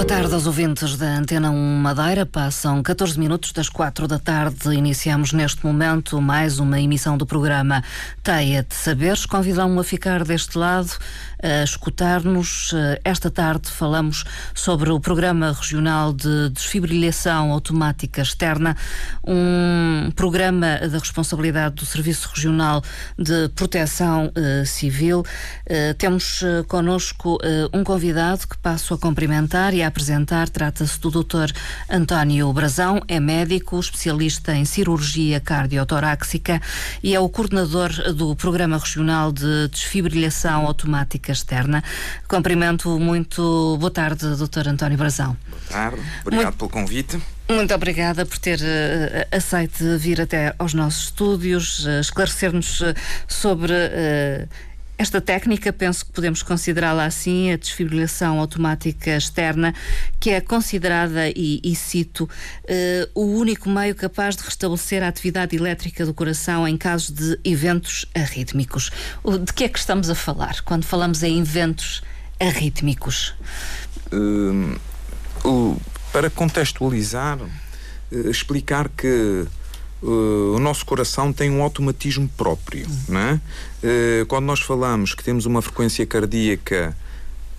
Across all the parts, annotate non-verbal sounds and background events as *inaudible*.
Boa tarde aos ouvintes da Antena 1 Madeira. Passam 14 minutos das 4 da tarde. Iniciamos neste momento mais uma emissão do programa Teia de Saberes. Convidam-me a ficar deste lado, a escutar-nos. Esta tarde falamos sobre o Programa Regional de Desfibrilhação Automática Externa, um programa da responsabilidade do Serviço Regional de Proteção eh, Civil. Eh, temos eh, connosco um convidado que passo a cumprimentar a apresentar trata-se do Dr. António Brazão, é médico, especialista em cirurgia cardiotoráxica e é o coordenador do Programa Regional de Desfibrilhação Automática Externa. Cumprimento muito. Boa tarde, Dr. António Brazão. Boa tarde, obrigado muito... pelo convite. Muito obrigada por ter uh, aceito vir até aos nossos estúdios, uh, esclarecer-nos uh, sobre esta técnica, penso que podemos considerá-la assim, a desfibrilação automática externa, que é considerada, e, e cito, uh, o único meio capaz de restabelecer a atividade elétrica do coração em casos de eventos arrítmicos. De que é que estamos a falar quando falamos em eventos arrítmicos? Uh, para contextualizar, eh, explicar que Uh, o nosso coração tem um automatismo próprio. Uhum. Né? Uh, quando nós falamos que temos uma frequência cardíaca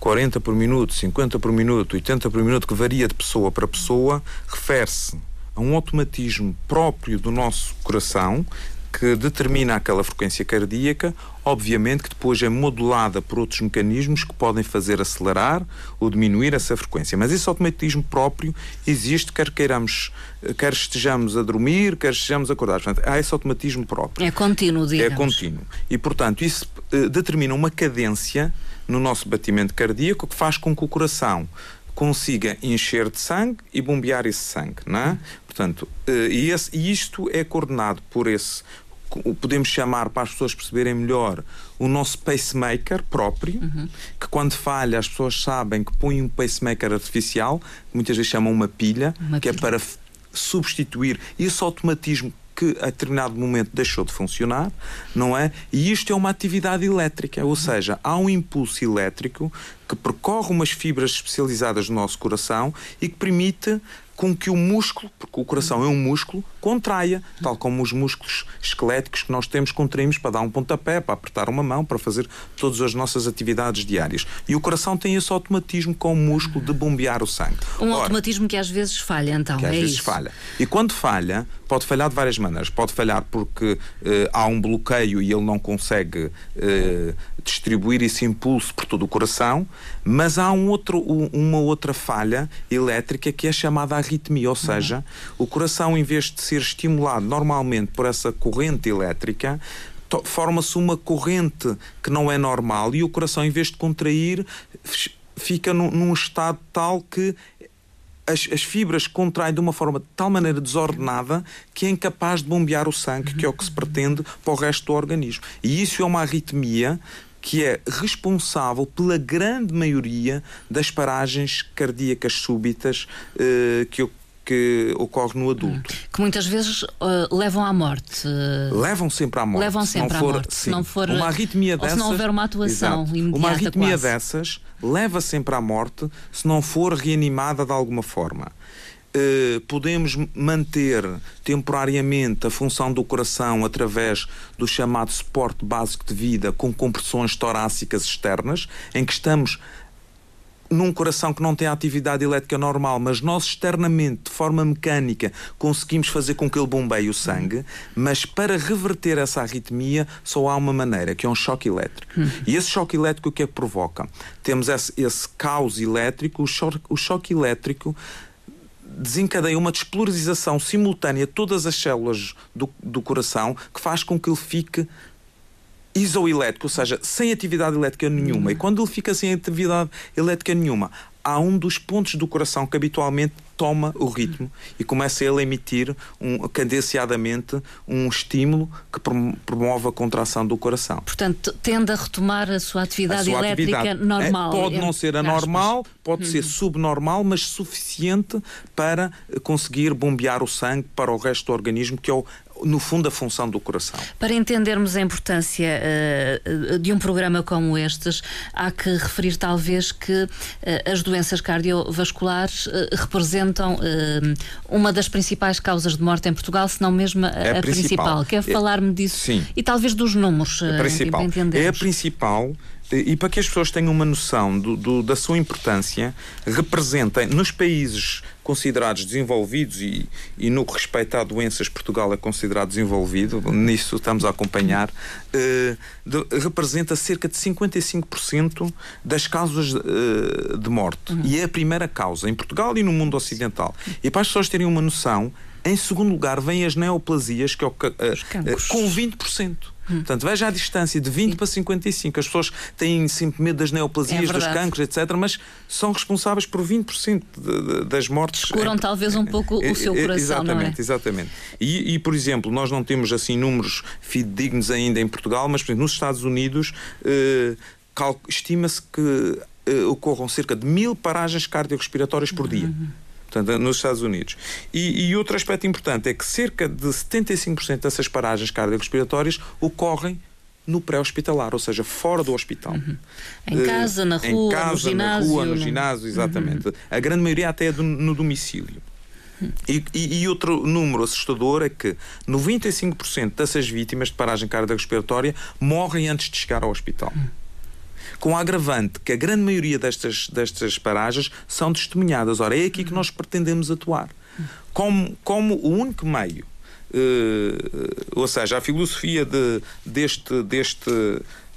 40 por minuto, 50 por minuto, 80 por minuto, que varia de pessoa para pessoa, refere-se a um automatismo próprio do nosso coração que determina aquela frequência cardíaca, obviamente que depois é modulada por outros mecanismos que podem fazer acelerar ou diminuir essa frequência. Mas esse automatismo próprio existe, quer queiramos, quer estejamos a dormir, quer estejamos acordados. Portanto, há esse automatismo próprio. É contínuo, digamos. É contínuo. E, portanto, isso uh, determina uma cadência no nosso batimento cardíaco que faz com que o coração consiga encher de sangue e bombear esse sangue, não é? Portanto, uh, e, esse, e isto é coordenado por esse podemos chamar para as pessoas perceberem melhor o nosso pacemaker próprio, uhum. que quando falha as pessoas sabem que põe um pacemaker artificial, que muitas vezes chamam uma pilha, uma que é pilha. é para substituir esse automatismo que a determinado momento deixou de funcionar, não é? E isto é uma atividade elétrica, ou seja, há um impulso elétrico que percorre umas fibras especializadas do nosso coração e que permite com que o músculo, porque o coração é um músculo, contraia, tal como os músculos esqueléticos que nós temos, contraímos para dar um pontapé, para apertar uma mão, para fazer todas as nossas atividades diárias. E o coração tem esse automatismo com o músculo de bombear o sangue. Um Ora, automatismo que às vezes falha, então, que às é vezes isso. falha. E quando falha, pode falhar de várias maneiras. Pode falhar porque uh, há um bloqueio e ele não consegue uh, distribuir esse impulso por todo o coração, mas há um outro, uma outra falha elétrica que é chamada arritmia, ou seja, o coração, em vez de ser estimulado normalmente por essa corrente elétrica, forma-se uma corrente que não é normal e o coração, em vez de contrair, fica num, num estado tal que as, as, fibras contraem de uma forma de tal maneira desordenada que é incapaz de bombear o sangue, que é o que se pretende para o resto do organismo. E isso é uma arritmia que é responsável pela grande maioria das paragens cardíacas súbitas uh, que, que ocorre no adulto. Que muitas vezes uh, levam à morte. Levam sempre à morte. Levam sempre for, à morte. Sim, se não for, uma arritmia dessas, se não houver uma atuação exato, imediata Uma arritmia quase. dessas leva sempre à morte se não for reanimada de alguma forma. Uh, podemos manter temporariamente a função do coração através do chamado suporte básico de vida com compressões torácicas externas, em que estamos num coração que não tem atividade elétrica normal, mas nós externamente, de forma mecânica, conseguimos fazer com que ele bombeie o sangue, mas para reverter essa arritmia só há uma maneira, que é um choque elétrico. Hum. E esse choque elétrico o que é que provoca? Temos esse, esse caos elétrico, o choque, o choque elétrico desencadeia uma despolarização simultânea de todas as células do, do coração que faz com que ele fique isoelétrico, ou seja, sem atividade elétrica nenhuma. E quando ele fica sem atividade elétrica nenhuma, há um dos pontos do coração que habitualmente toma o ritmo e começa ele a emitir um, cadenciadamente um estímulo que promove a contração do coração. Portanto, tende a retomar a sua atividade a sua elétrica atividade. normal. É, pode não ser anormal, pode ser uhum. subnormal, mas suficiente para conseguir bombear o sangue para o resto do organismo, que é o, no fundo, a função do coração. Para entendermos a importância uh, de um programa como estes, há que referir talvez que uh, as doenças cardiovasculares uh, representam uma das principais causas de morte em Portugal, se não mesmo a, é a principal. principal. Quer é, falar-me disso? Sim. E talvez dos números. A principal. É a principal e para que as pessoas tenham uma noção do, do, da sua importância, representa nos países considerados desenvolvidos e, e no que respeita a doenças, Portugal é considerado desenvolvido, nisso estamos a acompanhar, eh, de, representa cerca de 55% das causas eh, de morte. Uhum. E é a primeira causa em Portugal e no mundo ocidental. E para as pessoas terem uma noção, em segundo lugar, vêm as neoplasias, que é o, uh, com 20%. Hum. Portanto, veja a distância de 20 Sim. para 55. As pessoas têm sempre medo das neoplasias, é dos cancros, etc., mas são responsáveis por 20% de, de, das mortes. Descuram talvez um pouco o seu coração, exatamente, não é? Exatamente, e, e, por exemplo, nós não temos assim números fidedignos ainda em Portugal, mas por exemplo, nos Estados Unidos eh, estima-se que eh, ocorram cerca de mil paragens cardiorrespiratórias por dia. Uhum portanto, nos Estados Unidos. E, e outro aspecto importante é que cerca de 75% dessas paragens cardiorrespiratórias ocorrem no pré-hospitalar, ou seja, fora do hospital. Uhum. Em casa, na rua, em casa, no ginásio. Na rua, no ginásio, exatamente. Uhum. A grande maioria até é do, no domicílio. E, e, e, outro número assustador é que 95% dessas vítimas de paragem cardiorrespiratória morrem antes de chegar ao hospital. Uhum com a agravante que a grande maioria destas, destas paragens são testemunhadas. Ora, é aqui que nós pretendemos atuar. Como, como o único meio, uh, ou seja, a filosofia de, deste, deste,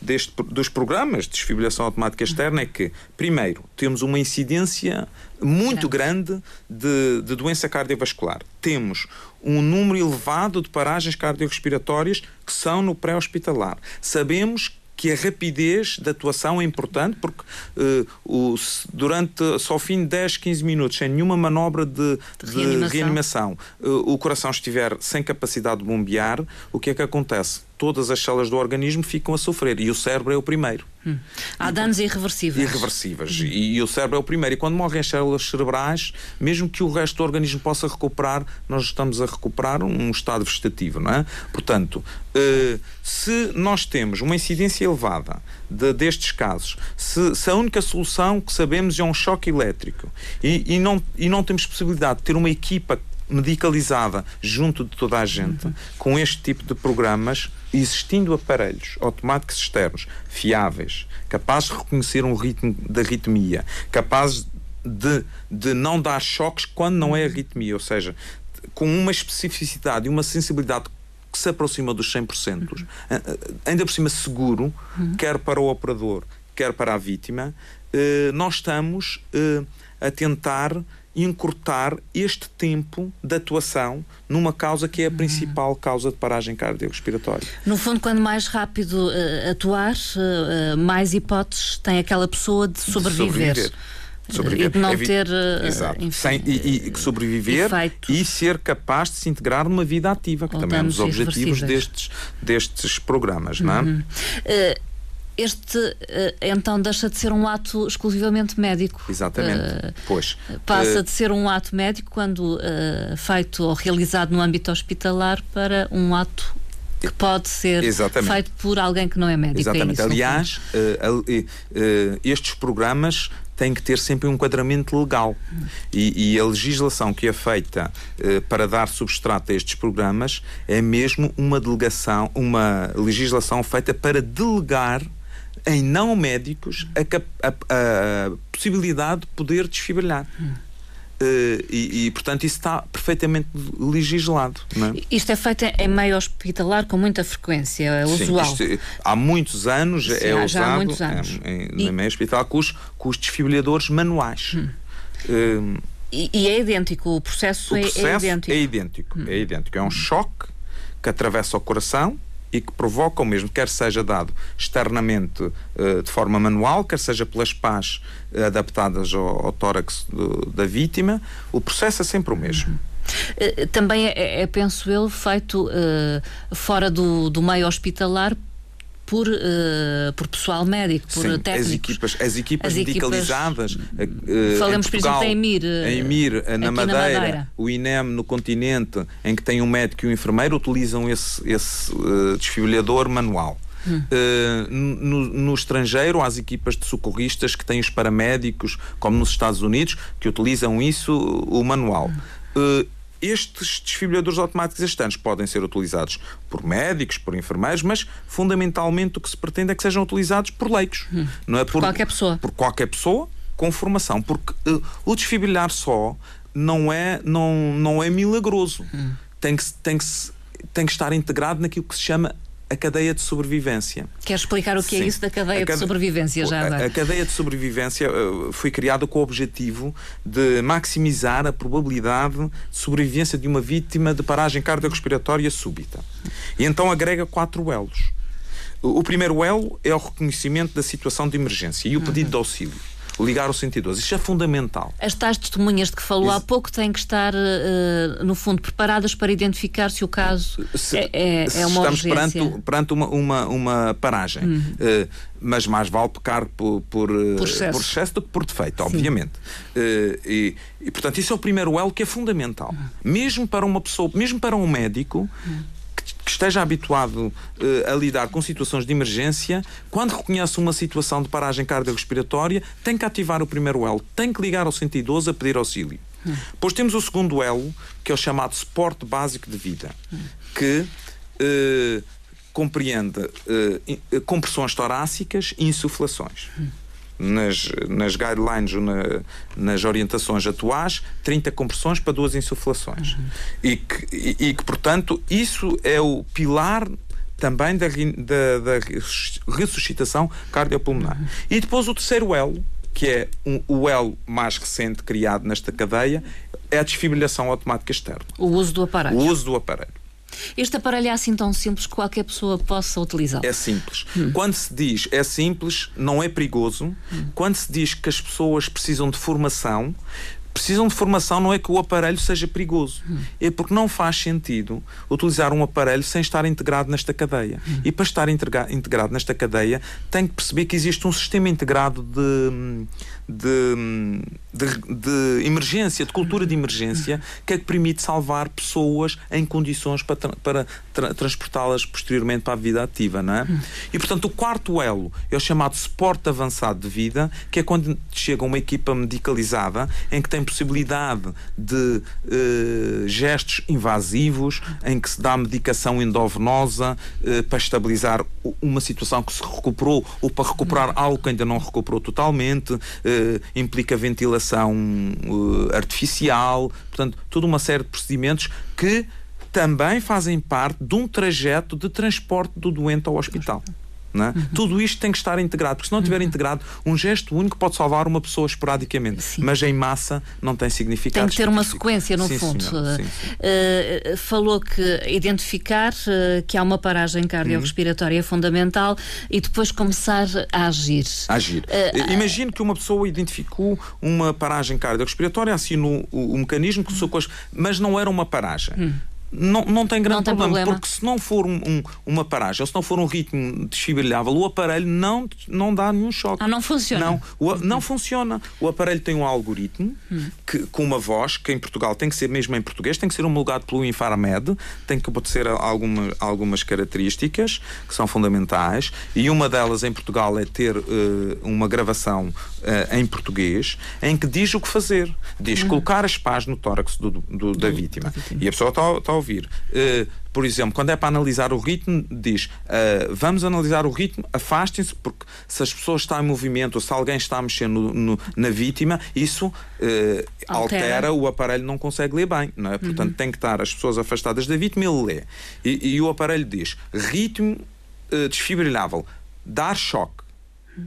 deste, dos programas de desfibrilação automática externa é que, primeiro, temos uma incidência muito grande de, de doença cardiovascular. Temos um número elevado de paragens cardiorrespiratórias que são no pré-hospitalar. Sabemos que a rapidez da atuação é importante porque uh, o, durante só o fim de 10, 15 minutos, sem nenhuma manobra de, de reanimação, de reanimação uh, o coração estiver sem capacidade de bombear, o que é que acontece? Todas as células do organismo ficam a sofrer e o cérebro é o primeiro. Hum. Há danos irreversíveis. Irreversíveis. Hum. E, e, o cérebro é o primeiro. E quando morrem as células cerebrais, mesmo que o resto do organismo possa recuperar, nós estamos a recuperar um estado vegetativo, não é? Portanto, uh, se nós temos uma incidência elevada de, destes casos, se, se, a única solução que sabemos é um choque elétrico e, e, não, e não temos possibilidade de ter uma equipa medicalizada junto de toda a gente, uhum. com este tipo de programas, existindo aparelhos automáticos externos fiáveis, capazes de reconhecer um ritmo da arritmia, capazes de, de não dar choques quando não é arritmia, ou seja, com uma especificidade e uma sensibilidade que se aproxima dos 100%, uhum. ainda por cima seguro, uhum. quer para o operador, quer para a vítima, eh, nós estamos eh, a tentar encurtar este tempo de atuação numa causa que é a uhum. principal causa de paragem cardiorrespiratória. No fundo, quando mais rápido uh, atuar, uh, mais hipóteses tem aquela pessoa de sobreviver. De sobreviver. Sobreviver. E de não é ter Exato. Enfim, Sem, e, e sobreviver efeitos. e ser capaz de se integrar numa vida ativa, que também é um dos objetivos destes, destes programas. Uhum. Não é? Uh, este eh, então deixa de ser um ato exclusivamente médico. Exatamente. Uh, pois. Passa uh, de ser um ato médico quando uh, feito ou realizado no âmbito hospitalar para um ato que pode ser Exatamente. feito por alguém que não é médico. É Exatamente. É isso, Aliás, estes programas têm que ter sempre um enquadramento legal. E, e a legislação que é feita para dar substrato a estes programas é mesmo uma delegação, uma legislação feita para delegar em não médicos a, a, a possibilidade de poder desfibrilhar. Hum. Uh, e, e, portanto, isso está perfeitamente legislado. É? Isto é feito em meio hospitalar com muita frequência, é usual. Sim, isto, há muitos anos Sim, é usado há muitos anos. em, em, e... meio hospitalar com os, com os desfibrilhadores manuais. Hum. Uh, e, e, é idêntico, o processo, o processo é, é, idêntico. É idêntico, hum. é idêntico. É um choque que atravessa o coração e que provoca o mesmo, quer seja dado externamente uh, de forma manual, quer seja pelas pás uh, adaptadas ao, ao tórax do, da vítima, o processo é sempre o mesmo. Também é, é, penso eu, feito fora do, do meio hospitalar por, uh, por pessoal médico, por Sim, técnicos. As equipas, as equipas as medicalizadas. Equipas, uh, falamos, por exemplo, da EMIR. A EMIR na Madeira, na Madeira, o INEM no continente, em que tem um médico e um enfermeiro, utilizam esse, esse uh, desfibrilhador manual. Hum. Uh, no, no, estrangeiro, há as equipas de socorristas que têm os paramédicos, como nos Estados Unidos, que utilizam isso, o manual. Hum. Uh, estes desfibriladores automáticos externos podem ser utilizados por médicos, por enfermeiros, mas fundamentalmente o que se pretende é que sejam utilizados por leigos. Hum. Não é por, por, qualquer pessoa. Por qualquer pessoa com formação. Porque uh, o desfibrilar só não é, não, não é milagroso. Hum. Tem, que, tem, que, tem que estar integrado naquilo que se chama a cadeia de sobrevivência. Quer explicar o que é Sim. é isso da cadeia cade... de sobrevivência já agora? A, a cadeia de sobrevivência uh, foi criada com o objetivo de maximizar a probabilidade de sobrevivência de uma vítima de paragem cardiorrespiratória súbita. E então agrega quatro elos. O primeiro elo é o reconhecimento da situação de emergência e o pedido uhum. de auxílio ligar o 112. Isto é fundamental. As tais testemunhas de que falou há pouco têm que estar, uh, no fundo, preparadas para identificar se o caso se, é, é, é uma estamos urgência. perante, perante uma, uma, uma paragem. Uhum. Uh, mas mais vale pecar por, por, por, excesso. por excesso do que por defeito, obviamente. Uh, e, e, portanto, isso é o primeiro elo que é fundamental. Uhum. Mesmo para uma pessoa, mesmo para um médico, uhum que esteja habituado uh, a lidar com situações de emergência, quando reconhece uma situação de paragem cardiorrespiratória, tem que ativar o primeiro elo, tem que ligar ao 112 a pedir auxílio. Hum. Depois temos o segundo elo, que é o chamado suporte básico de vida, hum. que uh, compreende uh, compressões torácicas e insuflações. Hum nas, nas guidelines, na, nas orientações atuais, 30 compressões para duas insuflações. Uhum. E, que, e, e, que, portanto, isso é o pilar também da, da, da ressuscitação cardiopulmonar. Uhum. E depois o terceiro elo, que é um, o elo mais recente criado nesta cadeia, é a desfibrilação automática externa. O uso do aparelho. O uso do aparelho. Este aparelho é assim tão simples que qualquer pessoa possa utilizá-lo? É simples. Hum. Quando se diz é simples, não é perigoso. Hum. Quando se diz que as pessoas precisam de formação, precisam de formação não é que o aparelho seja perigoso, é porque não faz sentido utilizar um aparelho sem estar integrado nesta cadeia. E para estar integrado nesta cadeia, tem que perceber que existe um sistema integrado de de, de, de, emergência, de cultura de emergência, que é que permite salvar pessoas em condições para, tra para tra transportá-las posteriormente para a vida ativa, não é? E portanto o quarto elo é o chamado suporte avançado de vida, que é quando chega uma equipa medicalizada em que tem possibilidade de uh, gestos invasivos, em que se dá medicação endovenosa uh, para estabilizar uma situação que se recuperou ou para recuperar algo que ainda não recuperou totalmente. Uh, implica ventilação artificial, portanto, toda uma série de procedimentos que também fazem parte de um trajeto de transporte do doente ao hospital. É? Uhum. Tudo isto tem que estar integrado, porque se não estiver uhum. integrado, um gesto único pode salvar uma pessoa esporadicamente, sim. mas em massa não tem significado. Tem que ter uma sequência, no sim, fundo. Sim, uh, falou que identificar uh, que há uma paragem cardiorrespiratória uhum. fundamental e depois começar a agir. Agir. Uh, Imagine que uma pessoa identificou uma paragem cardiorrespiratória, assinou o, o mecanismo, que uhum. mas não era uma paragem. Uhum não, não tem grande não problema, problema, porque se não for um, um, uma paragem, ou se não for um ritmo desfibrilável, o aparelho não, não dá nenhum choque. Ah, não funciona? Não, o, não funciona. O aparelho tem um algoritmo hum. que, com uma voz, que em Portugal tem que ser mesmo em português, tem que ser homologado pelo Infarmed, tem que obedecer alguma, algumas características que são fundamentais, e uma delas em Portugal é ter uh, uma gravação uh, em português, em que diz o que fazer. Diz hum. colocar as pás no tórax do, do, da, vítima. da, vítima. E a pessoa está tá a ouvir. Uh, por exemplo, quando é para analisar o ritmo, diz uh, vamos analisar o ritmo, afastem-se, porque se as pessoas estão em movimento ou se alguém está a mexer no, no, na vítima, isso uh, altera. altera. o aparelho não consegue ler bem. Não é? Portanto, uhum. tem que estar as pessoas afastadas da vítima e ele lê. E, e o aparelho diz ritmo uh, desfibrilável, dar choque.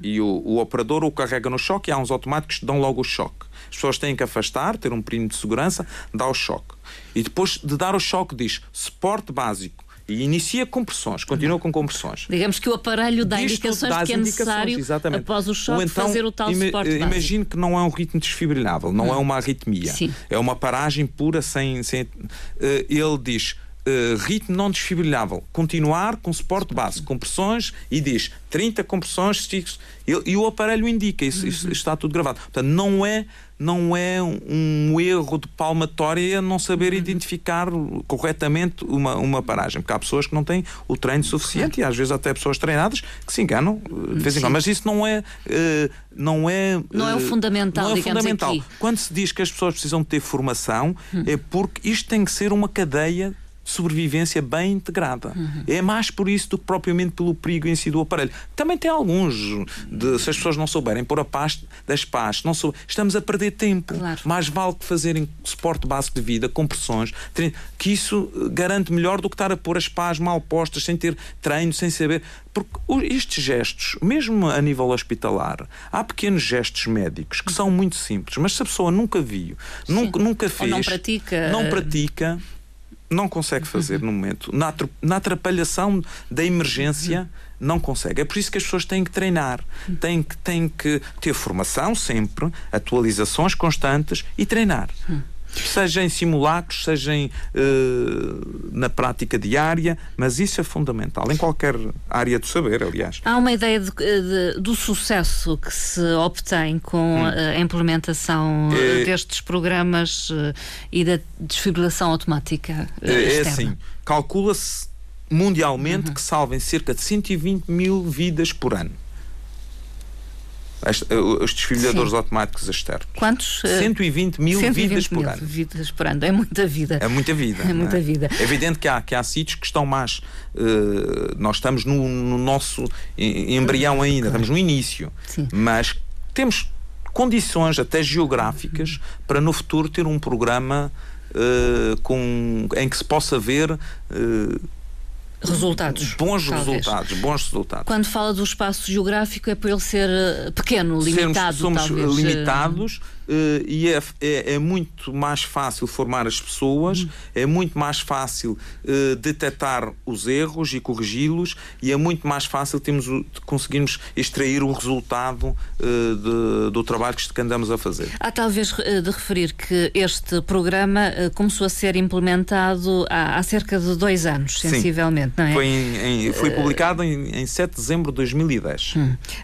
E o, o, operador o carrega no choque e há uns automáticos que dão logo o choque. As pessoas têm que afastar, ter um perímetro de segurança, dá o choque. E depois de dar o choque diz suporte básico e inicia compressões, continua com compressões. Digamos que o aparelho dá Diz indicações de que é dá necessário, exatamente. após o choque, Ou então, fazer o tal suporte básico. Imagine que não é um ritmo desfibrilável, não é uma arritmia. Sim. É uma paragem pura sem. sem eh, ele diz. Eh, ritmo não desfibrilável, continuar com suporte básico, compressões e diz 30 compressões, sticks, e, e o aparelho indica, isso, Uhum. isso está tudo gravado. Portanto, não é, não é um erro de palmatória não saber Uhum. identificar corretamente uma, uma paragem, porque há pessoas que não têm o treino suficiente e às vezes até pessoas treinadas que se enganam eh, de vez em quando. Mas isso não é. eh, não é, Não é o fundamental, não é digamos fundamental. aqui. Quando se diz que as pessoas precisam ter formação, é porque isto tem que ser uma cadeia de sobrevivência bem integrada. É mais por isso do que propriamente pelo perigo em si do aparelho. Também tem alguns, de, se as pessoas não souberem pôr a paz das pás, não sou, estamos a perder tempo. Claro. Mais vale que fazerem suporte básico de vida, compressões, treino, que isso eh, garante melhor do que estar a pôr as pás mal postas, sem ter treino, sem saber. Porque estes gestos, mesmo a nível hospitalar, há pequenos gestos médicos que são muito simples, mas se a pessoa nunca viu, nunca, nunca fez, não pratica. não pratica, não consegue fazer no momento. Na, na atrapalhação da emergência, não consegue. É por isso que as pessoas têm que treinar, têm que, têm que ter formação sempre, atualizações constantes e treinar. Seja em simulacros, seja em, eh, na prática diária, mas isso é fundamental, em qualquer área do saber, aliás. Há uma ideia de- de- do sucesso que se obtém com a implementação eh, Hum. É- destes programas eh, e da desfibrilação automática eh, É, é assim, calcula-se mundialmente que salvem cerca de 120 mil vidas por ano. As- eh, os desfibriladores Sim. automáticos externos. Quantos? Eh, 120 mil 120 vidas por mil ano. vidas por ano. É muita vida. É muita vida. *laughs* É muita vida. É evidente que há, que há sítios que estão mais. eh, nós estamos no, no nosso em- embrião ainda, estamos no início. Sim. Mas temos condições, até geográficas, para no futuro ter um programa eh, com, em que se possa ver eh, Resultados. bons talvez. resultados. Bons resultados. Quando fala do espaço geográfico é por ele ser eh, pequeno, Sermos- limitado, somos talvez. eh, limitados e é, é, é muito mais fácil formar as pessoas, Hum. é muito mais fácil eh, detectar os erros e corrigi-los e é muito mais fácil termos o- conseguirmos extrair o resultado eh, de- do trabalho que andamos a fazer. Há talvez eh, de referir que este programa eh, começou a ser implementado há, há cerca de dois anos, Sim. sensivelmente, não é? Foi, em- em- foi publicado em, em 7 de dezembro de 2010.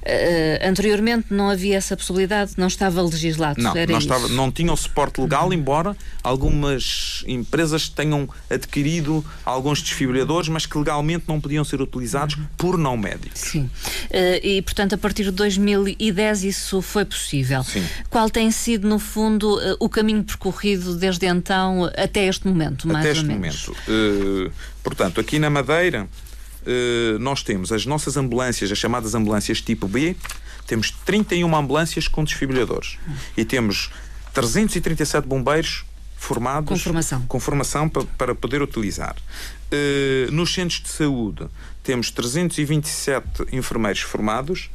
Eh, anteriormente não havia essa possibilidade, não estava legislado. Não, era não, estava, não tinham suporte legal, embora algumas empresas tenham adquirido alguns desfibriladores, mas que legalmente não podiam ser utilizados por não médicos. Sim. Eh, e, portanto, a partir de 2010 isso foi possível. Sim. Qual tem sido, no fundo, eh, o caminho percorrido desde então até este momento, mais Até ou este menos? momento. Eh, portanto, aqui na Madeira, nós temos as nossas ambulâncias, as chamadas ambulâncias tipo B, temos 31 ambulâncias com desfibrilhadores e temos 337 bombeiros formados Com formação. com formação pa- para poder utilizar. Eh, nos centros de saúde temos 327 enfermeiros formados,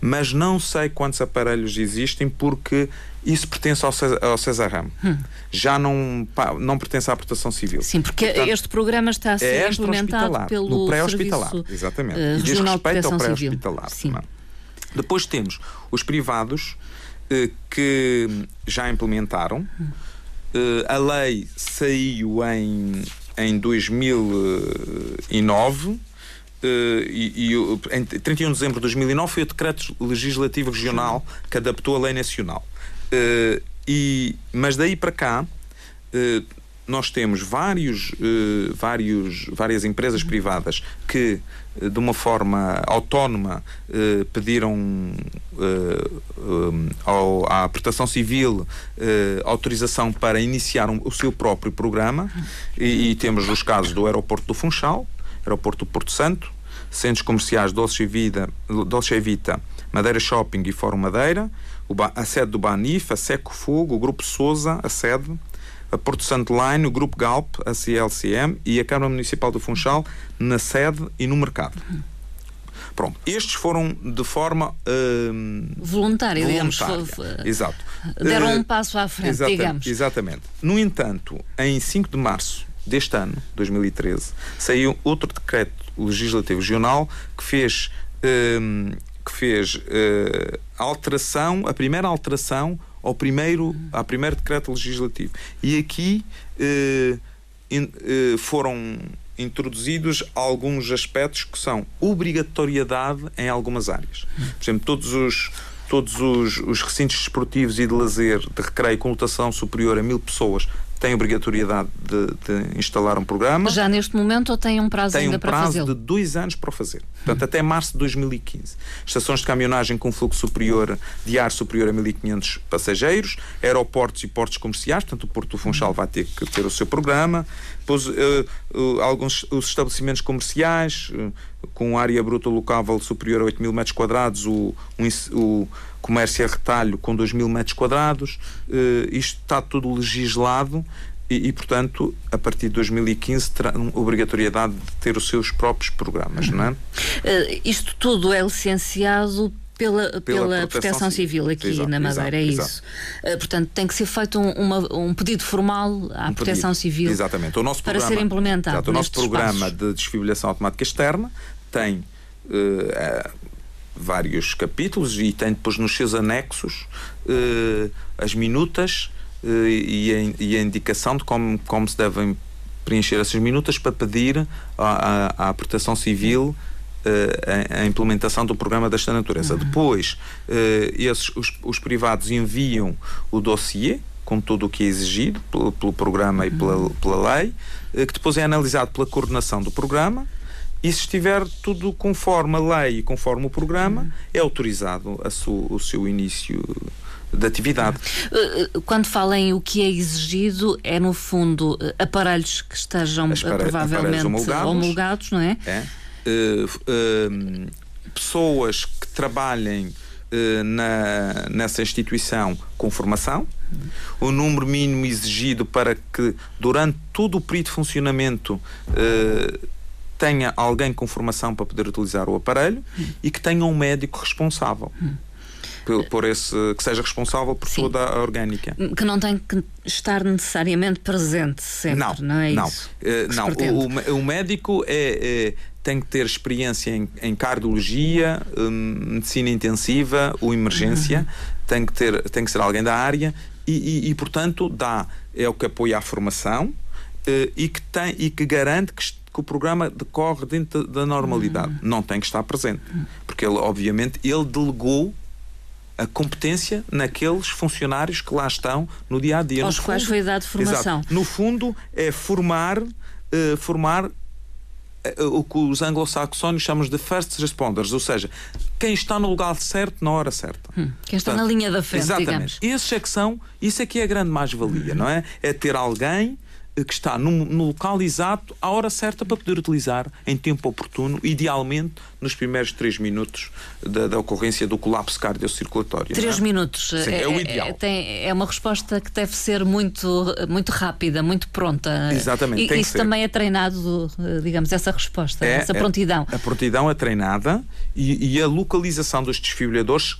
mas não sei quantos aparelhos existem porque isso pertence ao César, ao César Ramo. Já não, pá, não pertence à proteção civil. Hum. Sim, porque Portanto, este programa está a ser é implementado pelo no pré-hospitalar, exatamente. eh, e diz respeito ao pré-hospitalar. Sim. não é? Depois temos os privados eh, que já implementaram. Eh, a lei saiu em, em 2009. eh, e, e em 31 de dezembro de 2009 foi o decreto legislativo regional que adaptou a lei nacional. E, mas daí para cá nós temos vários, vários, várias empresas privadas que, de uma forma autónoma, eh, pediram eh, um, ao- à Proteção Civil eh, autorização para iniciar um- o seu próprio programa. E, e temos os casos do Aeroporto do Funchal, Aeroporto do Porto Santo, Centros Comerciais Dolce Vida, Dolce Vita, Madeira Shopping e Fórum Madeira, a sede do Banif, a Seco Fogo, o Grupo Souza, a sede, a Porto Santo Line, o Grupo Galp, a CLCM e a Câmara Municipal do Funchal na sede e no mercado. Pronto, estes foram de forma digamos. voluntária. fo- Exato. Deram Eh, um passo à frente, exatamente, digamos. Exatamente. No entanto, em 5 de março deste ano, 2013, saiu outro decreto legislativo regional que fez, um, que fez uh, alteração, a primeira alteração ao primeiro, ao primeiro decreto legislativo. E aqui uh, in, uh, foram introduzidos alguns aspectos que são obrigatoriedade em algumas áreas. Por exemplo, todos os todos os, os recintos desportivos e de lazer de recreio com lotação superior a mil pessoas têm obrigatoriedade de, de, instalar um programa. Já neste momento ou tem um prazo tem ainda um para prazo fazê-lo? de dois anos para o fazer. Portanto, até março de 2015. Estações de caminhonagem com fluxo superior de ar superior a 1.500 passageiros, aeroportos e portos comerciais, portanto, o Porto do Funchal vai ter que ter o seu programa. Depois, uh, uh, alguns os estabelecimentos comerciais uh, com área bruta locável superior a 8 mil metros quadrados, o, um, o comércio a retalho com 2 mil metros quadrados. isto está tudo legislado e, e, portanto, a partir de 2015 terá obrigatoriedade de ter os seus próprios programas, não é? Uh, isto tudo é licenciado pela, pela, pela proteção, Civil aqui exato, na Madeira, é exato, é isso. Uh, portanto, tem que ser feito um, uma, um pedido formal à um Proteção pedido, Civil exatamente. O nosso para programa, ser implementado. Exato, o nosso programa espaços. de desfibrilação automática externa tem uh, vários capítulos e tem depois nos seus anexos as minutas eh, e a, e a indicação de como, como se devem preencher essas minutas para pedir à, Proteção Civil uh, a, a, implementação do programa desta natureza. Uhum. Depois, esses, os, os, privados enviam o dossiê com tudo o que é exigido pelo, pelo programa uhum. e pela, pela lei, que depois é analisado pela coordenação do programa e se estiver tudo conforme a lei e conforme o programa, uhum. é autorizado su, o seu início de atividade. Eh, eh, quando fala em o que é exigido, é no fundo eh, aparelhos que estejam provavelmente homologados, homologados, não é? é. Uh, uh, pessoas que trabalhem uh, na, nessa instituição com formação, o número mínimo exigido para que durante todo o período de funcionamento tenha alguém com formação para poder utilizar o aparelho e que tenha um médico responsável por, por esse que seja responsável por Sim. toda a orgânica. Que não tem que estar necessariamente presente sempre, não, não é não. isso? Uh, não, o, o, médico é, é, tem que ter experiência em, em cardiologia, um, medicina intensiva ou emergência, uhum. tem, que ter, tem que ser alguém da área e, e, e portanto, dá, é o que apoia a formação uh, e, que tem, e que garante que que o programa decorre dentro da normalidade. Uhum. Não tem que estar presente. Porque ele, obviamente, ele delegou a competência naqueles funcionários que lá estão no dia a dia. Aos no quais fundo, foi dado formação. Exato. No fundo, é formar, uh, formar uh, o que os anglo-saxónios chamamos de first responders, ou seja, quem está no lugar certo na hora certa. Hum, quem está Portanto, na linha da frente, exatamente. digamos. Esses é que são, isso é que é a grande mais-valia, não é? É ter alguém que está no, no, local exato, à hora certa para poder utilizar em tempo oportuno, idealmente nos primeiros três minutos da, da ocorrência do colapso cardiocirculatório. Três é? minutos. Sim, é, é, o ideal. É, tem, é uma resposta que deve ser muito, muito rápida, muito pronta. Exatamente. E, isso também é treinado, digamos, essa resposta, é, essa prontidão. a prontidão é treinada e, e a localização dos desfibrilhadores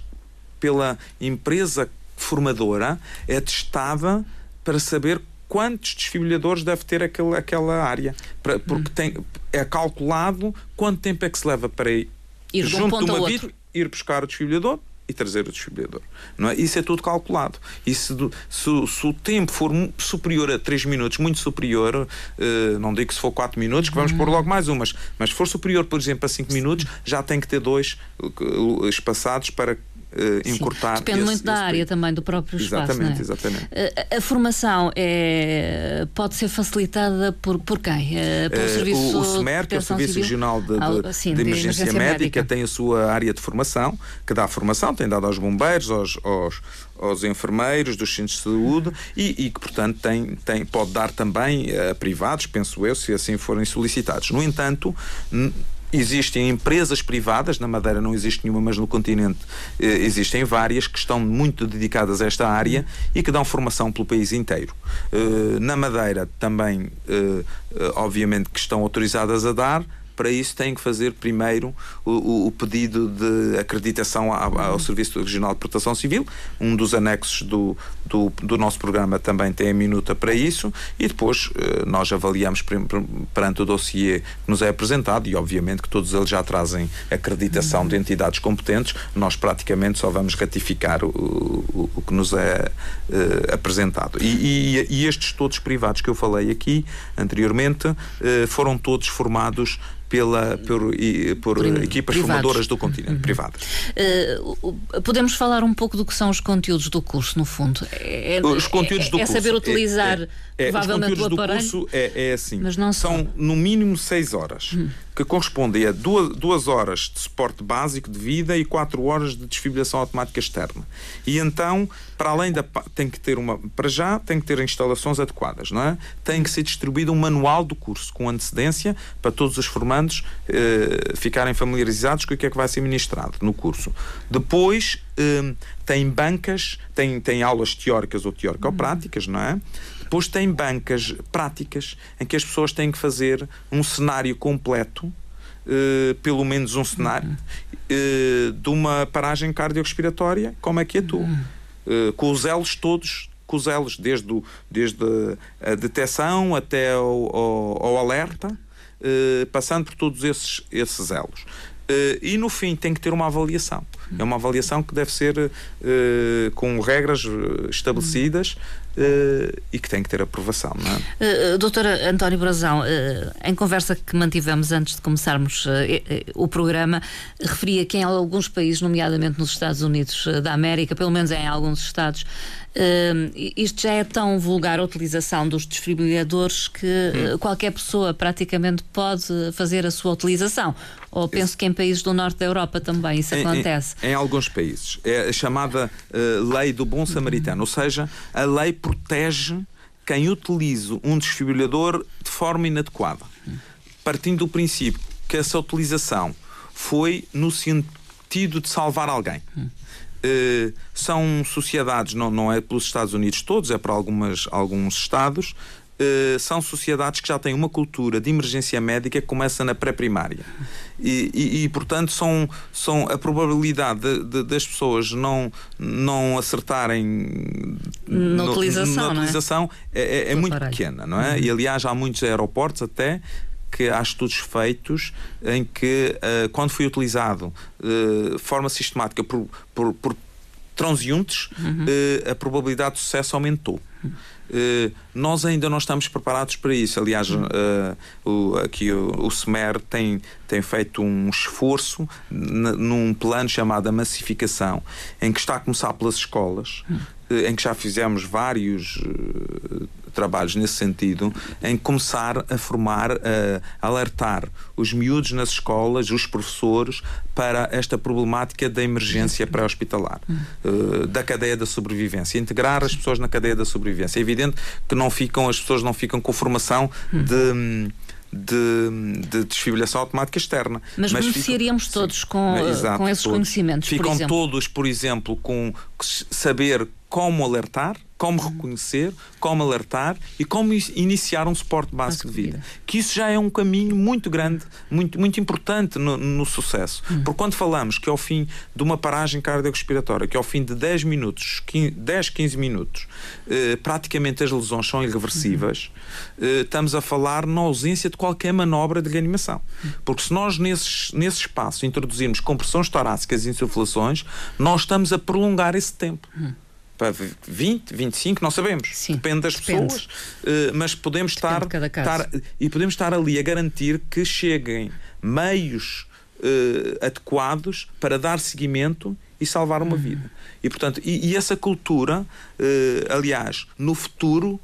pela empresa formadora é testada para saber quantos desfibrilhadores deve ter aquele, aquela área. Para, porque hum. tem, é calculado quanto tempo é que se leva para ir, ir junto de, um de uma vida, ir buscar o desfibrilhador e trazer o desfibrilhador. Não é? Isso é tudo calculado. E se, se, se o tempo for superior a 3 minutos, muito superior, uh, não digo que se for 4 minutos, que vamos uhum. pôr logo mais umas, mas se for superior, por exemplo, a 5 minutos, já tem que ter dois uh, espaçados para uh, encurtar. Depende esse, muito da área período. também, do próprio espaço. Exatamente, é? exatamente. Uh, a formação é, pode ser facilitada por, por quem? Uh, pelo serviço o, o SMER, que é o Serviço Civil? Regional de, de, sim, de, de emergência, emergência médica, médica, tem a sua área de formação, que dá formação, tem dado aos bombeiros, aos, aos, aos enfermeiros dos centros de saúde e, e, que, portanto, tem, tem, pode dar também a privados, penso eu, se assim forem solicitados. No entanto, Existem empresas privadas, na Madeira não existe nenhuma, mas no continente eh, existem várias que estão muito dedicadas a esta área e que dão formação pelo país inteiro. Eh, na Madeira também, eh, obviamente, que estão autorizadas a dar, para isso têm que fazer primeiro o, o pedido de acreditação ao, ao Serviço Regional de Proteção Civil. Um dos anexos do, do, do, nosso programa também tem a minuta para isso e depois eh, nós avaliamos perante o dossiê que nos é apresentado e obviamente que todos eles já trazem acreditação de entidades competentes. Nós praticamente só vamos ratificar o, o, o que nos é uh, apresentado. E, e, e, estes todos privados que eu falei aqui anteriormente uh, foram todos formados pela, por, por, por equipas privados. formadoras do continente, uhum. privadas. Uh, podemos falar um pouco do que são os conteúdos do curso, no fundo? É, é os conteúdos é, do é curso. saber utilizar é, é, provavelmente os conteúdos do curso é, é assim. Mas não são, no mínimo, seis horas. Hum que correspondem a duas, horas de suporte básico de vida e quatro horas de desfibrilação automática externa. E então, para além da. tem que ter uma. Para já, tem que ter instalações adequadas, não é? Tem que ser distribuído um manual do curso com antecedência para todos os formandos eh, ficarem familiarizados com o que é que vai ser ministrado no curso. Depois, eh, tem bancas, tem, tem aulas teóricas ou teórico-práticas, não é? Depois tem bancas práticas em que as pessoas têm que fazer um cenário completo, uh, pelo menos um cenário, uh, de uma paragem cardiorrespiratória, como é que atua. Uh, com os elos todos, com os elos, desde, o, desde a detecção até ao, ao, ao alerta, passando por todos esses, esses elos. e no fim tem que ter uma avaliação. É uma avaliação que deve ser uh, com regras estabelecidas Uh, e que tem que ter aprovação. Não é? Uh, doutora António Brazão, uh, em conversa que mantivemos antes de começarmos o programa, referia que em alguns países, nomeadamente nos Estados Unidos da América, pelo menos em alguns estados, isto já é tão vulgar a utilização dos desfibriladores que hum. qualquer pessoa praticamente pode fazer a sua utilização. Ou penso que em países do norte da Europa também isso em, acontece. Em, em, alguns países. É a chamada lei do bom samaritano, ou seja, a lei protege quem utiliza um desfibrilador de forma inadequada. Partindo do princípio que essa utilização foi no sentido de salvar alguém. Uh, são sociedades, não, não é pelos Estados Unidos todos, é para algumas, alguns Estados, eh, são sociedades que já têm uma cultura de emergência médica que começa na pré-primária. E, e, e, portanto, são, são a probabilidade de, de, das pessoas não, não acertarem na no, utilização, na utilização é, é, é, é muito pequena, não é? Uhum. E aliás, há muitos aeroportos até que há estudos feitos em que, uh, quando foi utilizado de uh, forma sistemática por, por, por transeuntes, uhum. uh, a probabilidade de sucesso aumentou. Uhum. Eh, nós ainda não estamos preparados para isso. Aliás, uh, o, aqui o, o SMER tem, tem feito um esforço num plano chamado a massificação, em que está a começar pelas escolas, uh, em que já fizemos vários trabalhos nesse sentido, em começar a formar, a alertar os miúdos nas escolas, os professores, para esta problemática da emergência pré-hospitalar, uh, da cadeia da sobrevivência, integrar as pessoas na cadeia da sobrevivência. É evidente que não ficam, as pessoas não ficam com formação de de, de desfibrilação automática externa. Mas, mas beneficiaríamos todos com, exato, com esses todos. conhecimentos. Ficam por todos, por exemplo, com saber como alertar, como reconhecer, como alertar e como iniciar um suporte básico de vida. Que isso já é um caminho muito grande, muito, muito importante no, no sucesso. Hum. Porque quando falamos que ao fim de uma paragem cardiorrespiratória, que ao fim de 10 minutos, 15, 10, 15 minutos, eh, praticamente as lesões são irreversíveis, hum. eh, estamos a falar na ausência de qualquer manobra de reanimação. Hum. Porque se nós nesse, nesse espaço introduzirmos compressões torácicas e insuflações, nós estamos a prolongar esse tempo. Para 20, 25, não sabemos. Sim, depende das depende. pessoas, uh, mas podemos estar, estar, e podemos estar ali a garantir que cheguem meios uh, adequados para dar seguimento e salvar uma uhum. vida. E portanto, e, e essa cultura, uh, aliás, no futuro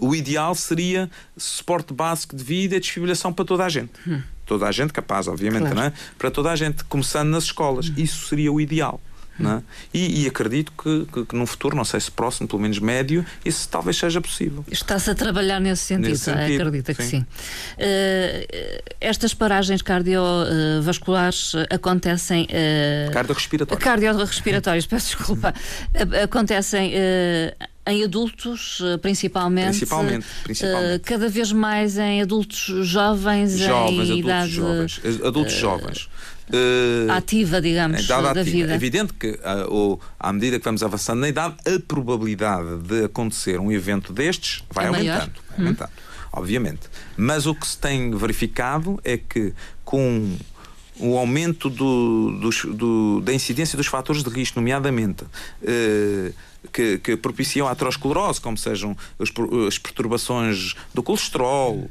o ideal seria suporte básico de vida e desfibrilação para toda a gente. Hum. Toda a gente capaz, obviamente, claro. não é? Para toda a gente, começando nas escolas. Hum. Isso seria o ideal. É? E, e, acredito que, que, que, num futuro, não sei se próximo, pelo menos médio, isso talvez seja possível. Está-se a trabalhar nesse sentido, nesse sentido acredita que sim. sim. Uh, estas paragens cardiovasculares acontecem. Uh, cardiorrespiratórias. Cardiorrespiratórias, peço desculpa. acontecem. Uh, em adultos, eh, principalmente. Principalmente, principalmente. Uh, cada vez mais em adultos jovens, jovens em adultos idade. Jovens, adultos jovens. Uh, ativa, digamos, da ativa. vida. É evidente que, uh, à medida que vamos avançando na idade, a probabilidade de acontecer um evento destes vai é aumentando. Vai hum. aumentando, obviamente. Mas o que se tem verificado é que com o aumento do, do, do, da incidência dos fatores de risco, nomeadamente uh, que, que, propiciam a aterosclerose, como sejam as, as perturbações do colesterol, uh,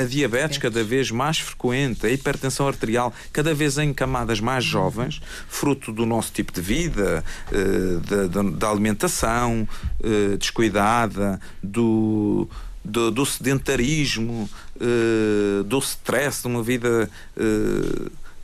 a diabetes cada vez mais frequente, a hipertensão arterial cada vez em camadas mais jovens, fruto do nosso tipo de vida, uh, da, alimentação descuidada, do do, do sedentarismo, do stress, de uma vida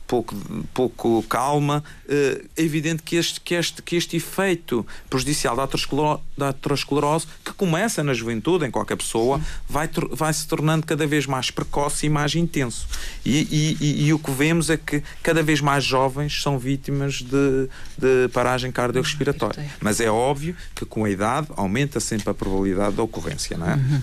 pouco, pouco calma, é evidente que este, que, este, que este efeito prejudicial da aterosclerose, da aterosclerose, que começa na juventude, em qualquer pessoa, vai, vai se tornando cada vez mais precoce e mais intenso. E, e, e, o que vemos é que cada vez mais jovens são vítimas de, de paragem cardiorrespiratória. Mas é óbvio que com a idade aumenta sempre a probabilidade da ocorrência, não é? Uhum.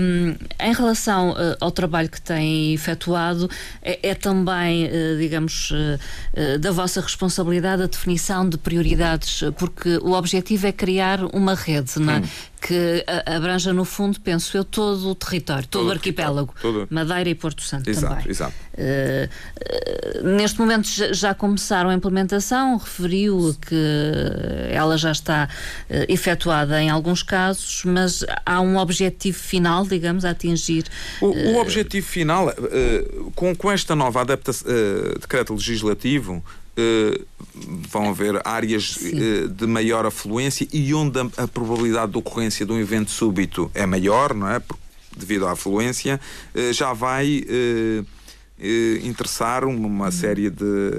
Um, em relação uh, ao trabalho que tem efetuado, é, é também uh, digamos, eh, eh, da vossa responsabilidade a definição de prioridades, porque o objetivo é criar uma rede, não é? Que abranja, no fundo, penso eu, todo o território, todo, todo o arquipélago, todo... Madeira e Porto Santo exato, também. Exato. Uh, uh, neste momento já começaram a implementação, referiu que ela já está uh, efetuada em alguns casos, mas há um objetivo final, digamos, a atingir. O, o objetivo final, com, com esta nova adaptação, decreto legislativo, Uh, vão haver áreas uh, de maior afluência e onde a, a, probabilidade de ocorrência de um evento súbito é maior, não é? Por, devido à afluência, uh, já vai interessar uma, uma série de,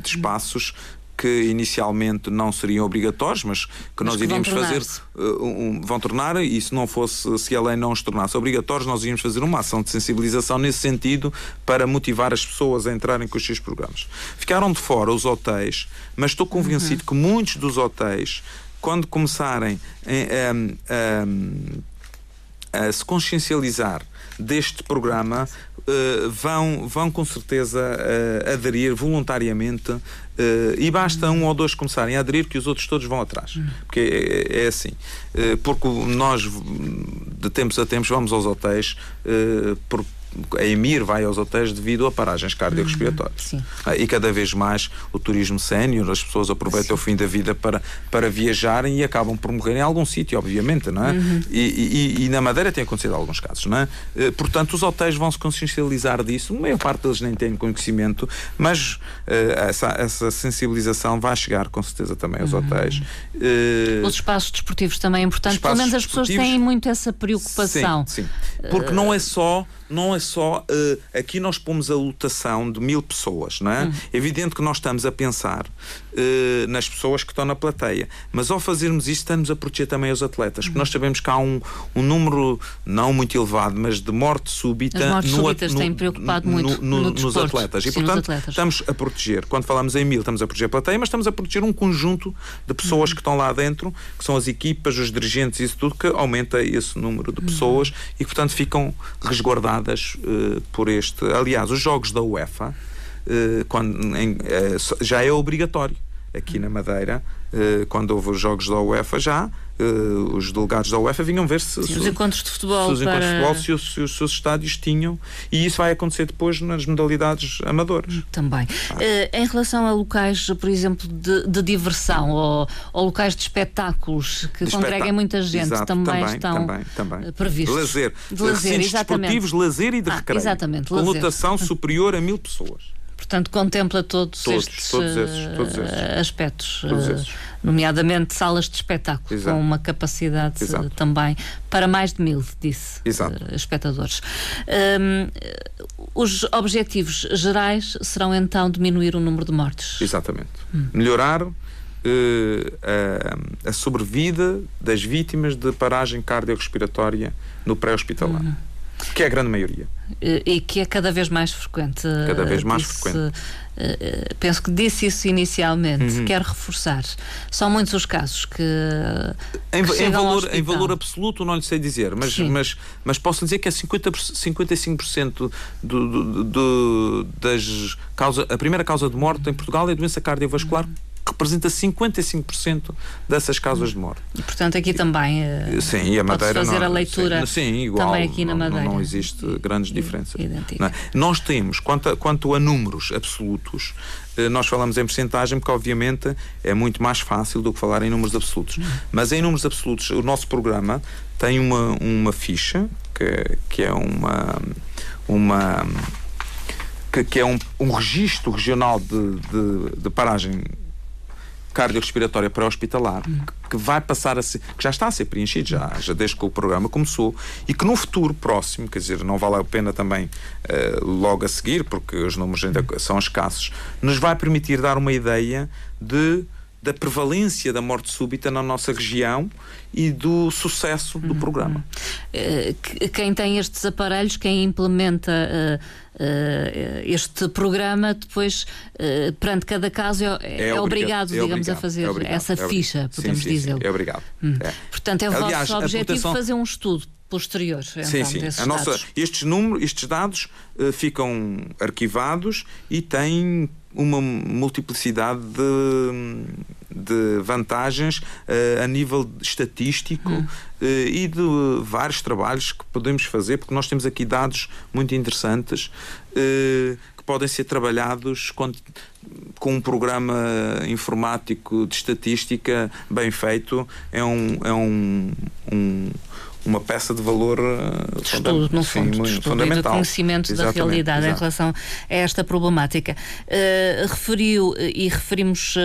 de espaços que inicialmente não seriam obrigatórios, mas que mas nós que iríamos fazer, uh, um, vão tornar, e se não fosse, se a lei não os tornasse obrigatórios, nós iríamos fazer uma ação de sensibilização nesse sentido para motivar as pessoas a entrarem com os seus programas. Ficaram de fora os hotéis, mas estou convencido uhum. que muitos dos hotéis, quando começarem a, a, a, a se consciencializar deste programa uh, vão, vão com certeza uh, aderir voluntariamente uh, e basta um ou dois começarem a aderir que os outros todos vão atrás. Porque é, é assim. porque nós, de tempos a tempos, vamos aos hotéis a EMIR vai aos hotéis devido a paragens cardiorrespiratórias. Uhum, e cada vez mais o turismo sénior, as pessoas aproveitam sim. o fim da vida para, para viajarem e acabam por morrer em algum sítio, obviamente, não é? Uhum. E, e, e, na Madeira tem acontecido alguns casos, não é? Eh, portanto, os hotéis vão se consciencializar disso, a maior parte deles nem têm conhecimento, mas uh, essa, essa sensibilização vai chegar com certeza também aos uhum. hotéis. Uh, os espaços desportivos também é importante, pelo menos as pessoas têm muito essa preocupação. Sim, sim. Porque uh, não é só não é só. Uh, aqui nós pomos a lotação de mil pessoas, não é? Uhum. Evidente que nós estamos a pensar uh, nas pessoas que estão na plateia, mas ao fazermos isso, estamos a proteger também os atletas, porque uhum. nós sabemos que há um, um número não muito elevado, mas de morte súbita. As mortes no, súbitas no, têm preocupado muito no, no, nos atletas. E, Sim, portanto, atletas. estamos a proteger. Quando falamos em mil, estamos a proteger a plateia, mas estamos a proteger um conjunto de pessoas uhum. que estão lá dentro, que são as equipas, os dirigentes, isso tudo, que aumenta esse número de uhum. pessoas e que, portanto, ficam resguardados uh, por este. Aliás, os jogos da UEFA uh, quando, em, uh, já é obrigatório aqui na Madeira, quando houve os jogos da UEFA já uh, os delegados da UEFA vinham ver se, Sim, se os encontros de futebol, se os, para... de futebol se, os, se os seus estádios tinham e isso vai acontecer depois nas modalidades amadoras. Também. Ah. Uh, em relação a locais, por exemplo, de, de diversão ou, ou, locais de espetáculos que de congreguem muita gente, Exato, também, também, estão também, também. Eh, previstos. Lazer. De lazer, exatamente. Desportivos, lazer e de ah, recreio. Exatamente, com lotação *laughs* superior a mil pessoas. Portanto, contempla todos, todos estes todos esses, todos esses. aspectos, todos esses. nomeadamente salas de espetáculo, Exato. com uma capacidade Exato. também para mais de mil, disse, Exato. espectadores. Um, os objetivos gerais serão então diminuir o número de mortes. Exatamente. Hum. Melhorar uh, a, a, sobrevida das vítimas de paragem cardiorrespiratória no pré-hospitalar. Uhum. Que é a grande maioria. E que é cada vez mais frequente. Cada vez mais disse, frequente. penso que disse isso inicialmente, uhum. quero reforçar. São muitos os casos que. Em, que em valor, em valor absoluto, não lhe sei dizer, mas, mas, mas posso dizer que é 50, 55% do, do, do, das causa, a primeira causa de morte em Portugal é a doença cardiovascular. Uhum representa 55% dessas causas de morte. E, portanto, aqui também uh, sim, e a Madeira fazer não, a leitura sim, sim, igual, também aqui na Madeira. Não, não existe grandes diferenças. É? Nós temos, quanto a, quanto a números absolutos, eh, nós falamos em porcentagem porque, obviamente, é muito mais fácil do que falar em números absolutos. Mas em números absolutos, o nosso programa tem uma, uma ficha que, que é uma. uma que, que é um, um registro regional de, de, de paragem cardiorrespiratória pré-hospitalar, hum. que, vai passar a ser, que já está a ser preenchido, já, já desde que o programa começou, e que no futuro próximo, quer dizer, não vale a pena também uh, logo a seguir, porque os números ainda são escassos, nos vai permitir dar uma ideia de da prevalência da morte súbita na nossa região e do sucesso do uhum. programa. Eh, quem tem estes aparelhos, quem implementa uh, uh, este programa, depois, uh, perante cada caso, é, é, é obrigado, é digamos, obrigado, a fazer obrigado, essa ficha, podemos dizer. É obrigado. Hum. Portanto, é o Aliás, vosso objetivo proteção... fazer um estudo posterior. Então, sim, sim. A nossa, estes, números, estes dados ficam arquivados e têm uma multiplicidade de, de vantagens uh, a nível estatístico uh, e de vários trabalhos que podemos fazer, porque nós temos aqui dados muito interessantes uh, que podem ser trabalhados com, com um programa informático de estatística bem feito. É um, é um, um uma peça de valor eh, de estudo, no fundo, sim, de estudo fundamental. E de conhecimento Exatamente, da realidade em relação a esta problemática. Uh, referiu e referimos uh,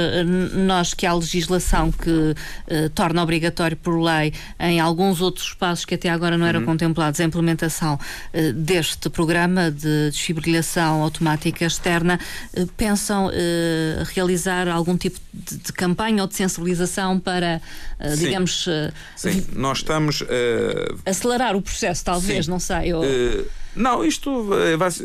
nós que há legislação que uh, torna obrigatório por lei em alguns outros espaços que até agora não eram uhum. contemplados a implementação deste programa de desfibrilação automática externa. pensam realizar algum tipo de, de, campanha ou de sensibilização para, digamos. Sim, nós estamos Acelerar o processo, talvez, Sim. não sei. Ou... Uh, não, isto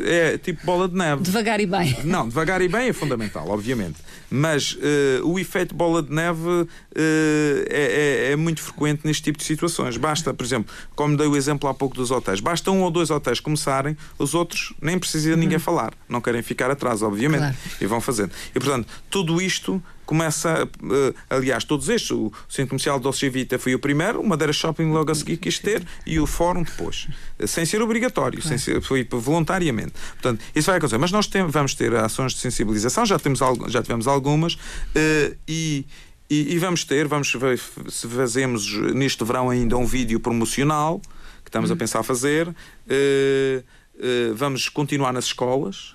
é, é, tipo bola de neve. Devagar e bem. *laughs* Não, devagar e bem é fundamental, obviamente. Mas uh, o efeito bola de neve uh, é, é, é, muito frequente neste tipo de situações. Basta, por exemplo, como dei o exemplo há pouco dos hotéis, basta um ou dois hotéis começarem, os outros nem precisa ninguém uhum. falar. Não querem ficar atrás, obviamente. Claro. E vão fazendo. E, portanto, tudo isto começa, uh, aliás, todos estes, o Centro Comercial Dolce Vita foi o primeiro, o Madeira Shopping logo a seguir quis ter e o Fórum depois, sem ser obrigatório, sem ser, foi voluntariamente. Portanto, isso vai acontecer. Mas nós tem, vamos ter ações de sensibilização, já, temos, já tivemos algumas, uh, e, e, e, vamos ter, vamos ver se fazemos neste verão ainda um vídeo promocional que estamos a uhum. pensar fazer. Uh, vamos continuar nas escolas,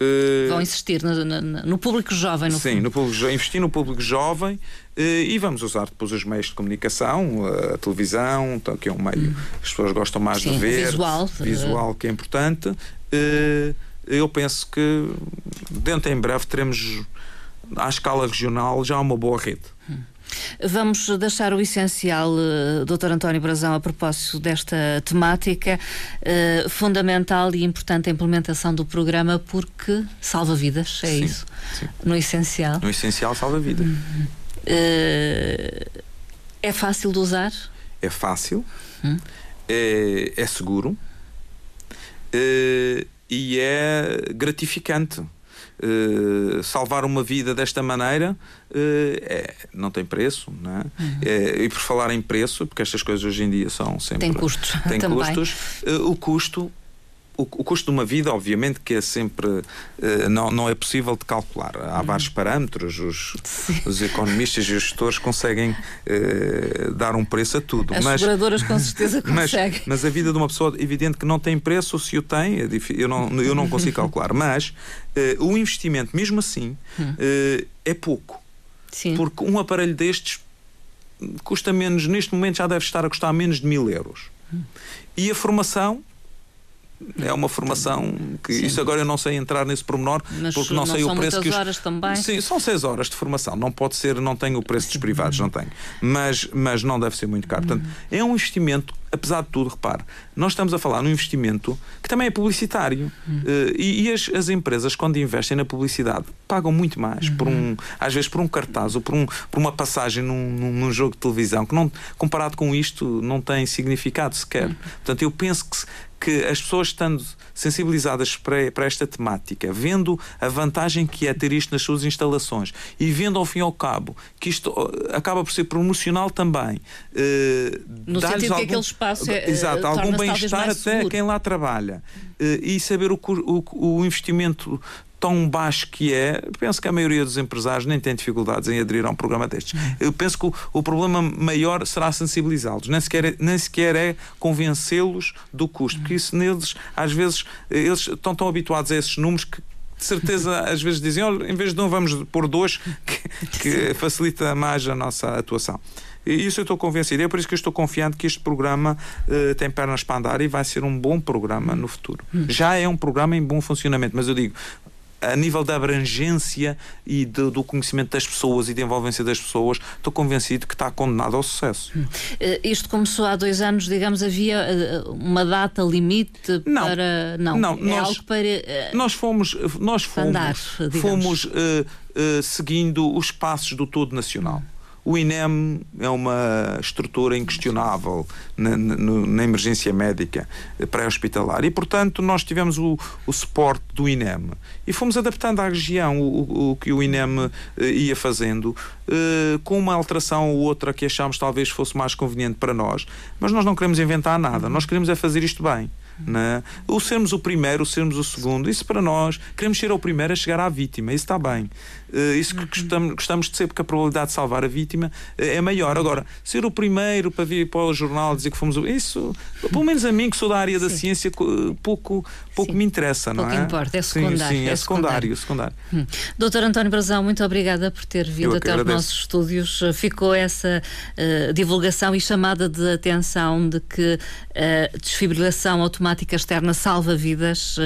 Uh, Vão insistir no, no, no, público jovem, no Sim, fundo. no público, investir no público jovem uh, e vamos usar depois os meios de comunicação, a televisão, então, que é um meio que as pessoas gostam mais Sim, de ver. Visual. Visual, que é importante. Uh, eu penso que dentro em breve teremos à escala regional já uma boa rede. Vamos deixar o essencial, uh, Dr. António Brazão, a propósito desta temática uh, fundamental e importante a implementação do programa porque salva vidas, é sim, isso? Sim. No essencial. No essencial salva vida. Uh, é fácil de usar? É fácil, hum? é, é, seguro uh, e é gratificante. Uh, salvar uma vida desta maneira uh, é, não tem preço, não é? Uhum. é? E por falar em preço, porque estas coisas hoje em dia são sempre. Tem *laughs* custos. Tem custos. O custo o, o, custo de uma vida, obviamente, que é sempre. Uh, não, não é possível de calcular. Há vários parâmetros, os, os economistas e os gestores conseguem uh, dar um preço a tudo. As mas, seguradoras com certeza *laughs* conseguem. Mas, mas, a vida de uma pessoa, evidente que não tem preço, se o tem, é eu, não, eu não consigo *laughs* calcular. Mas uh, o investimento, mesmo assim, hum. é pouco. Sim. Porque um aparelho destes custa menos, neste momento já deve estar a custar menos de mil euros. Hum. E a formação é uma formação que Sim. isso agora eu não sei entrar nesse pormenor Mas porque não, não sei o preço que os... horas também. Sim, são seis horas de formação. Não pode ser, não tem o preço dos privados, não tem. Mas, mas não deve ser muito caro. Portanto, é um investimento apesar de tudo, repare, nós estamos a falar num investimento que também é publicitário. Hum. Uh, e, e as, as, empresas, quando investem na publicidade, pagam muito mais, por um, às vezes por um cartaz ou por, um, por uma passagem num, num, jogo de televisão, que não, comparado com isto não tem significado sequer. Hum. Portanto, eu penso que, que as pessoas estando sensibilizadas para, para esta temática, vendo a vantagem que é ter isto nas suas instalações e vendo ao fim e ao cabo que isto acaba por ser promocional também. Uh, no sentido algum, que aquele espaço é, exato, algum bem-estar até seguro. quem lá trabalha uh, e saber o, o, o investimento tão baixo que é, penso que a maioria dos empresários nem tem dificuldades em aderir a um programa destes. Eu penso que o, o problema maior será sensibilizá-los, nem sequer, é, nem sequer é convencê-los do custo, porque isso neles, às vezes, eles estão tão habituados a esses números que de certeza *laughs* às vezes dizem, olha, em vez de um vamos pôr dois, que, que facilita mais a nossa atuação. E isso eu estou convencido. É por isso que eu estou confiante que este programa uh, tem pernas para andar e vai ser um bom programa no futuro. Hum. Já é um programa em bom funcionamento, mas eu digo, a nível da abrangência e do, do, conhecimento das pessoas e da envolvência das pessoas, estou convencido que está condenado ao sucesso. Uh, isto começou há dois anos, digamos, havia uh, uma data limite não, para. Não, não é nós, algo para. Uh, nós fomos, nós fomos, andar, fomos seguindo os passos do todo nacional. O INEM é uma estrutura inquestionável na, na, na emergência médica pré-hospitalar e, portanto, nós tivemos o, o suporte do INEM e fomos adaptando à região o, o que o INEM eh, ia fazendo eh, com uma alteração ou outra que achámos talvez fosse mais conveniente para nós, mas nós não queremos inventar nada, nós queremos é fazer isto bem. Né? O sermos o primeiro, o sermos o segundo, isso para nós, queremos ser o primeiro a chegar à vítima, isso está bem. Uh, isso que gostamos, gostamos de ser, porque a probabilidade de salvar a vítima uh, é maior. Agora, ser o primeiro para vir para o jornal dizer que fomos. Isso, pelo menos a mim, que sou da área da ciência, pouco, pouco me interessa, não pouco é? importa, é secundário. Sim, sim é, é secundário. secundário. Hum. Doutor António Brazão, muito obrigada por ter vindo até aos nossos estúdios. Ficou essa uh, divulgação e chamada de atenção de que a desfibrilação automática externa salva vidas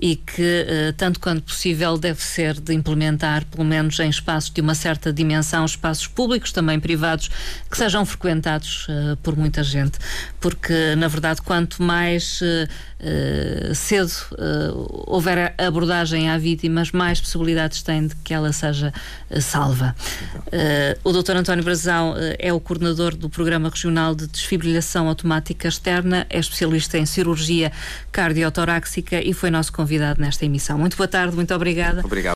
e que, tanto quanto possível, deve ser de implementar, pelo menos em espaços de uma certa dimensão, espaços públicos, também privados, que sejam frequentados uh, por muita gente. Porque, na verdade, quanto mais uh, cedo houver abordagem à vítimas, mais possibilidades tem de que ela seja salva. o Dr. António Brazão é o coordenador do Programa Regional de Desfibrilação Automática Externa, é especialista em cirurgia cardiotoráxica e foi nosso convidado nesta emissão. Muito boa tarde, muito obrigada. Obrigado.